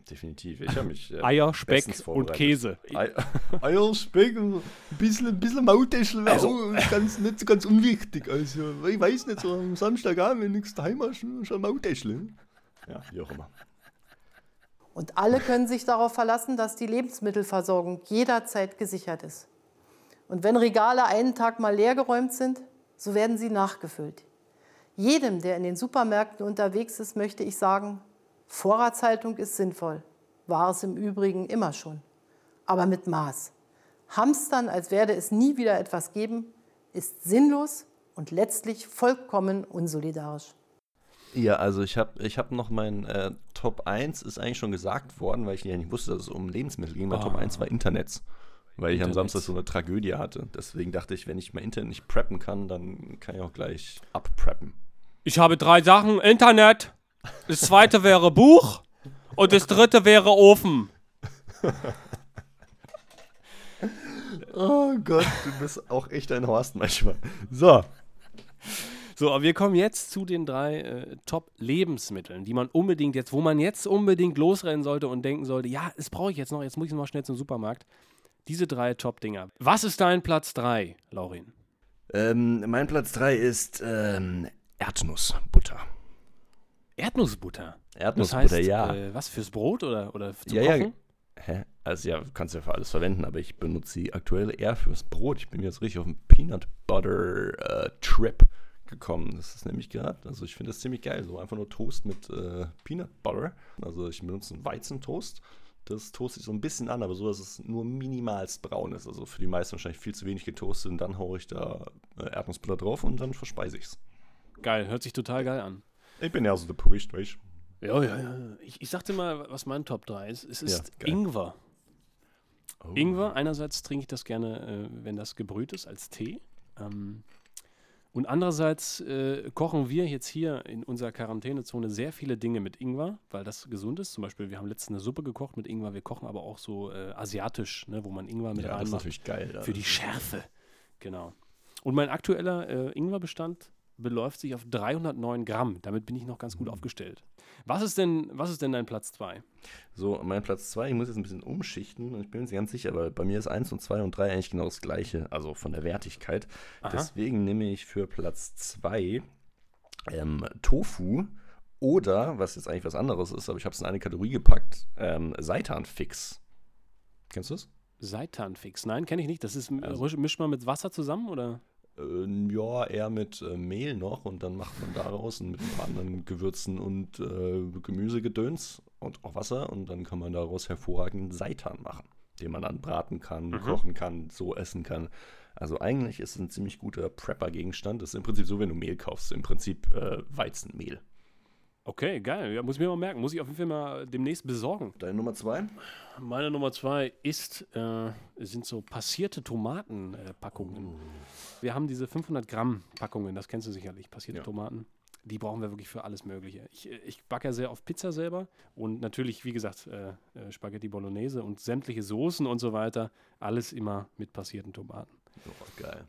Definitiv. Ich habe mich. Äh,
Eier, Speck und. Käse.
Ei- Eier, Speck, und ein bisschen, ein bisschen Mautäschel
Also-
auch ganz, nicht so ganz unwichtig. Also, ich weiß nicht, so am Samstagabend, wenn nichts daheim hast, schon Mautäschel. Ja, wie auch immer.
Und alle können sich darauf verlassen, dass die Lebensmittelversorgung jederzeit gesichert ist. Und wenn Regale einen Tag mal leergeräumt sind, so werden sie nachgefüllt. Jedem, der in den Supermärkten unterwegs ist, möchte ich sagen, Vorratshaltung ist sinnvoll. War es im Übrigen immer schon. Aber mit Maß. Hamstern, als werde es nie wieder etwas geben, ist sinnlos und letztlich vollkommen unsolidarisch.
Ja, also ich habe ich hab noch mein äh, Top 1 ist eigentlich schon gesagt worden, weil ich ja nicht wusste, dass es um Lebensmittel ging. Mein Top
Ah.
1 war Internets. Weil ich am
Internets.
Samstag so eine Tragödie hatte. Deswegen dachte ich, wenn ich mein Internet nicht preppen kann, dann kann ich auch gleich abpreppen.
Ich habe drei Sachen: Internet. Das zweite wäre Buch. Und das dritte wäre Ofen.
Oh Gott, du bist auch echt ein Horst manchmal. So.
So, aber wir kommen jetzt zu den drei äh, Top-Lebensmitteln, die man unbedingt jetzt, wo man jetzt unbedingt losrennen sollte und denken sollte, ja, das brauche ich jetzt noch, jetzt muss ich noch schnell zum Supermarkt. Diese drei Top-Dinger. Was ist dein Platz 3, Laurin?
Ähm, mein Platz 3 ist ähm, Erdnussbutter.
Erdnussbutter. Das
Erdnussbutter,
heißt,
ja.
Äh, was, fürs Brot oder, oder zum
Ja, ja.
Kochen?
Hä? Also ja, kannst du ja für alles verwenden, aber ich benutze sie aktuell eher fürs Brot. Ich bin jetzt richtig auf einen Peanut Butter äh, Trip gekommen. Das ist nämlich gerade, also ich finde das ziemlich geil. So einfach nur Toast mit äh, Peanut Butter. Also ich benutze einen Weizentoast. Das toaste ich so ein bisschen an, aber so, dass es nur minimalst braun ist. Also für die meisten wahrscheinlich viel zu wenig getoastet. Und dann haue ich da äh, Erdnussbutter drauf und dann verspeise ich es.
Geil, hört sich total geil an.
Ich bin ja so der Purist, weißt du?
Ja, ja, ja. Ich, ich sagte mal, was mein Top 3 ist. Es ist
geil.
Ingwer.
Oh.
Ingwer, einerseits trinke ich das gerne, äh, wenn das gebrüht ist, als Tee. Ähm, und andererseits äh, kochen wir jetzt hier in unserer Quarantänezone sehr viele Dinge mit Ingwer, weil das gesund ist. Zum Beispiel, wir haben letztens eine Suppe gekocht mit Ingwer. Wir kochen aber auch so äh, asiatisch, ne, wo man Ingwer mit
Ja, das ist
reinmacht.
natürlich geil.
Für die Schärfe. Genau. Und mein aktueller äh, Ingwerbestand beläuft sich auf 309 Gramm. Damit bin ich noch ganz gut
Mhm.
aufgestellt. Was ist denn, was ist denn dein Platz 2?
So, mein Platz 2, ich muss jetzt ein bisschen umschichten und ich bin mir nicht ganz sicher, weil bei mir ist 1 und 2 und 3 eigentlich genau das gleiche, also von der Wertigkeit.
Aha.
Deswegen nehme ich für Platz 2 ähm, Tofu oder, was jetzt eigentlich was anderes ist, aber ich habe es in eine Kategorie gepackt, ähm, Seitanfix. Kennst du es?
Seitanfix. Nein, kenne ich nicht. Das ist,
Also-
also, mischt man mit Wasser zusammen oder?
Äh, ja, eher mit äh, Mehl noch und dann macht man daraus und mit ein paar anderen Gewürzen und äh, Gemüsegedöns und auch Wasser und dann kann man daraus hervorragenden Seitan machen, den man dann braten kann,
Mhm.
kochen kann, so essen kann. Also eigentlich ist es ein ziemlich guter Prepper-Gegenstand. Das ist im Prinzip so, wenn du Mehl kaufst, im Prinzip äh, Weizenmehl.
Okay, geil. Ja, muss ich mir mal merken. Muss ich auf jeden Fall mal demnächst besorgen.
Deine Nummer zwei?
Meine Nummer zwei ist, äh, sind so passierte Tomatenpackungen.
Oh.
Wir haben diese 500 Gramm Packungen, das kennst du sicherlich, passierte
Ja.
Tomaten. Die brauchen wir wirklich für alles Mögliche. Ich, äh, ich backe ja sehr oft Pizza selber und natürlich, wie gesagt, äh, äh, Spaghetti Bolognese und sämtliche Soßen und so weiter. Alles immer mit passierten Tomaten.
Oh, geil.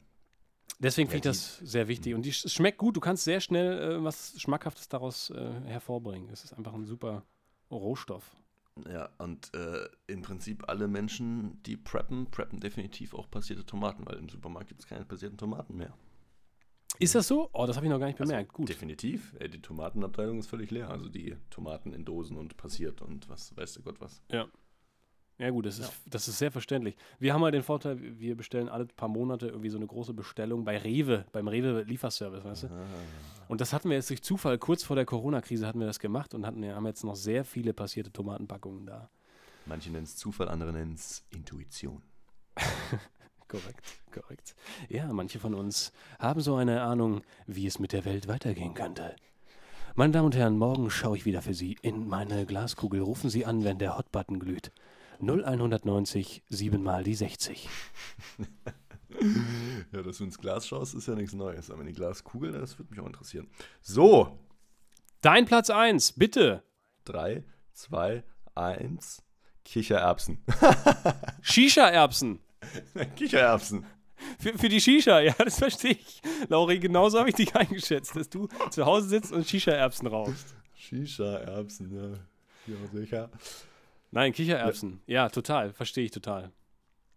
Deswegen finde ich das sehr wichtig. Und die, schmeckt gut. Du kannst sehr schnell äh, was Schmackhaftes daraus äh, hervorbringen. Es ist einfach ein super Rohstoff.
Ja, und äh, im Prinzip alle Menschen, die preppen, preppen definitiv auch passierte Tomaten, weil im Supermarkt gibt es keine passierten Tomaten mehr.
Ist das so? Oh, das habe ich noch gar nicht bemerkt.
Also,
Gut.
Definitiv. Die Tomatenabteilung ist völlig leer. Also die Tomaten in Dosen und passiert und was weiß der Gott was.
Ja, gut, das ist, das ist sehr verständlich. Wir haben halt den Vorteil, wir bestellen alle paar Monate irgendwie so eine große Bestellung bei Rewe, beim Rewe-Lieferservice, weißt du? Und das hatten wir jetzt durch Zufall, kurz vor der Corona-Krise hatten wir das gemacht und hatten, haben jetzt noch sehr viele passierte Tomatenpackungen da.
Manche nennen es Zufall, andere nennen es Intuition.
Korrekt, korrekt. Ja, manche von uns haben so eine Ahnung, wie es mit der Welt weitergehen könnte. Meine Damen und Herren, morgen schaue ich wieder für Sie in meine Glaskugel. Rufen Sie an, wenn der Hotbutton glüht. 0190 7 mal die 60.
Ja, dass du ins Glas schaust, ist ja nichts Neues. Aber in die Glaskugel, das würde mich auch interessieren. So,
Dein Platz 1, bitte.
3, 2, 1. Kichererbsen.
Shisha-Erbsen.
Kichererbsen.
Für, für die Shisha, ja, das verstehe ich. Lauri, genauso habe ich dich eingeschätzt, dass du zu Hause sitzt und Shisha-Erbsen rauchst.
Shisha-Erbsen, ja. Ja, sicher.
Nein, Kichererbsen. Ja, total. Verstehe ich total.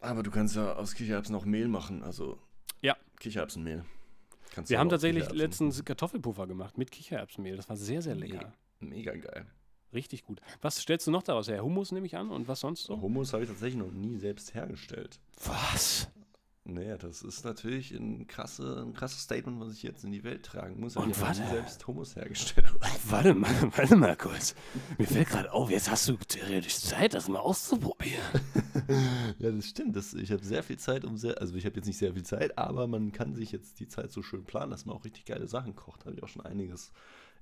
Aber du kannst ja aus Kichererbsen auch Mehl machen, also
Ja.
Kichererbsenmehl. Kannst
Wir haben tatsächlich letztens Kartoffelpuffer gemacht mit Kichererbsenmehl. Das war sehr, sehr lecker.
Mega geil.
Richtig gut. Was stellst du noch daraus her? Hummus nehme ich an und was sonst so?
Hummus habe ich tatsächlich noch nie selbst hergestellt.
Was?
Naja, das ist natürlich ein, krasse, ein krasses Statement, was ich jetzt in die Welt tragen muss.
Und
ich habe
warte.
selbst Hummus hergestellt.
Warte mal, warte mal kurz. Mir fällt gerade auf, jetzt hast du theoretisch Zeit, das mal auszuprobieren.
ja, das stimmt. Das, ich habe sehr viel Zeit, um sehr, also ich habe jetzt nicht sehr viel Zeit, aber man kann sich jetzt die Zeit so schön planen, dass man auch richtig geile Sachen kocht. Habe ich auch schon einiges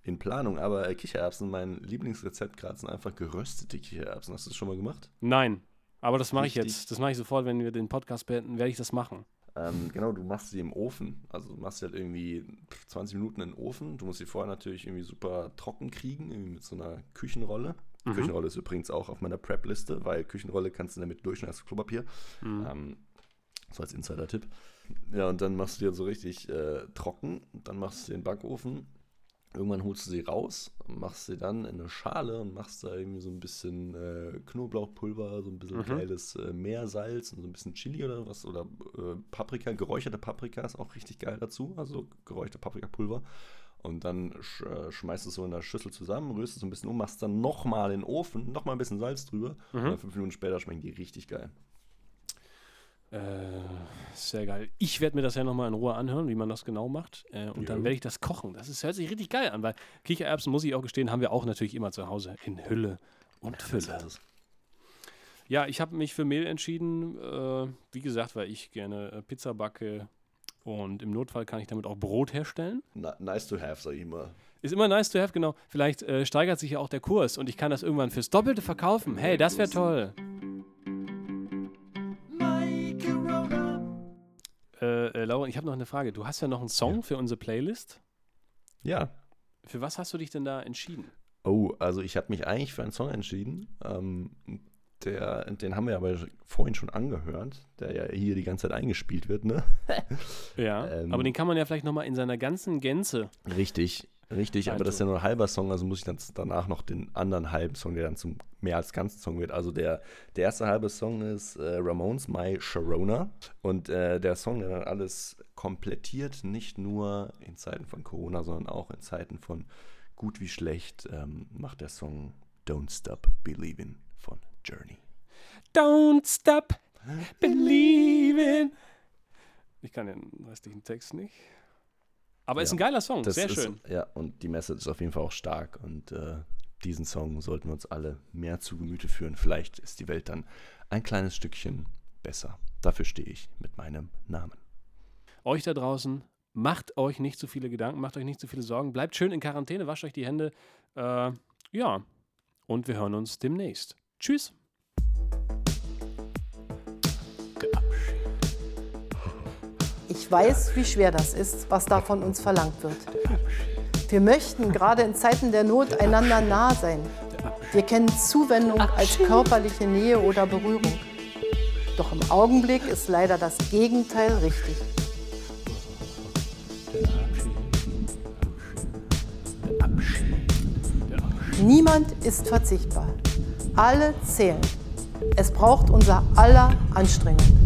in Planung. Aber äh, Kichererbsen, mein Lieblingsrezept gerade sind einfach geröstete Kichererbsen. Hast du das schon mal gemacht?
Nein, aber das mache ich jetzt. Das mache ich sofort, wenn wir den Podcast beenden, werde ich das machen.
Ähm, genau, du machst sie im Ofen. Also du machst sie halt irgendwie 20 Minuten in den Ofen. Du musst sie vorher natürlich irgendwie super trocken kriegen, irgendwie mit so einer Küchenrolle.
Mhm.
Küchenrolle ist übrigens auch auf meiner Prep-Liste, weil Küchenrolle kannst du damit durchschneiden als Klopapier.
Mhm.
Ähm, so als Insider-Tipp. Ja, und dann machst du die halt so richtig äh, trocken. Dann machst du den Backofen. Irgendwann holst du sie raus, machst sie dann in eine Schale und machst da irgendwie so ein bisschen äh, Knoblauchpulver, so ein bisschen
Mhm.
geiles äh, Meersalz und so ein bisschen Chili oder was oder äh, Paprika, geräucherte Paprika ist auch richtig geil dazu, also geräucherte Paprikapulver. Und dann sch äh, schmeißt du es so in der Schüssel zusammen, rührst es so ein bisschen um, machst dann nochmal in den Ofen, nochmal ein bisschen Salz drüber.
Mhm.
Und dann fünf Minuten später schmecken die richtig geil.
Äh, sehr geil. Ich werde mir das ja nochmal in Ruhe anhören, wie man das genau macht. Äh, und dann
Ja.
werde ich das kochen. Das ist, hört sich richtig geil an, weil Kichererbsen, muss ich auch gestehen, haben wir auch natürlich immer zu Hause in Hülle und Fülle. Ja, ich habe mich für Mehl entschieden. Äh, wie gesagt, weil ich gerne äh, Pizza backe. Und im Notfall kann ich damit auch Brot herstellen.
na- nice to have, sag ich immer.
Ist immer nice to have, genau. Vielleicht äh, steigert sich ja auch der Kurs und ich kann das irgendwann fürs Doppelte verkaufen. Hey, das wäre toll. Äh, äh, Laura, ich habe noch eine Frage. Du hast ja noch einen Song für unsere Playlist.
Ja.
Für was hast du dich denn da entschieden?
Oh, also ich habe mich eigentlich für einen Song entschieden. Ähm, der, den haben wir aber vorhin schon angehört, der ja hier die ganze Zeit eingespielt wird, ne?
Ja,
Ähm.
aber den kann man ja vielleicht nochmal in seiner ganzen Gänze.
Richtig, richtig, aber das ist ja nur ein halber Song, also muss ich dann danach noch den anderen halben Song, der dann zum mehr als ganzen Song wird. Also der, der erste halbe Song ist äh, Ramones My Sharona und äh, der Song, der dann alles komplettiert, nicht nur in Zeiten von Corona, sondern auch in Zeiten von gut wie schlecht, ähm, macht der Song Don't Stop Believin' von Journey.
Don't stop believing. Ich kann den restlichen Text nicht. Aber ist
Ja,
ein geiler Song,
Das
sehr
ist,
schön.
Ja, und die Message ist auf jeden Fall auch stark und äh, diesen Song sollten wir uns alle mehr zu Gemüte führen. Vielleicht ist die Welt dann ein kleines Stückchen besser. Dafür stehe ich mit meinem Namen.
Euch da draußen, macht euch nicht zu viele Gedanken, macht euch nicht zu viele Sorgen, bleibt schön in Quarantäne, wascht euch die Hände. Äh, ja, und wir hören uns demnächst. Tschüss.
Ich weiß, wie schwer das ist, was da von uns verlangt wird. Wir möchten gerade in Zeiten der Not einander nah sein. Wir kennen Zuwendung als körperliche Nähe oder Berührung. Doch im Augenblick ist leider das Gegenteil richtig. Niemand ist verzichtbar. Alle zählen. Es braucht unser aller Anstrengung.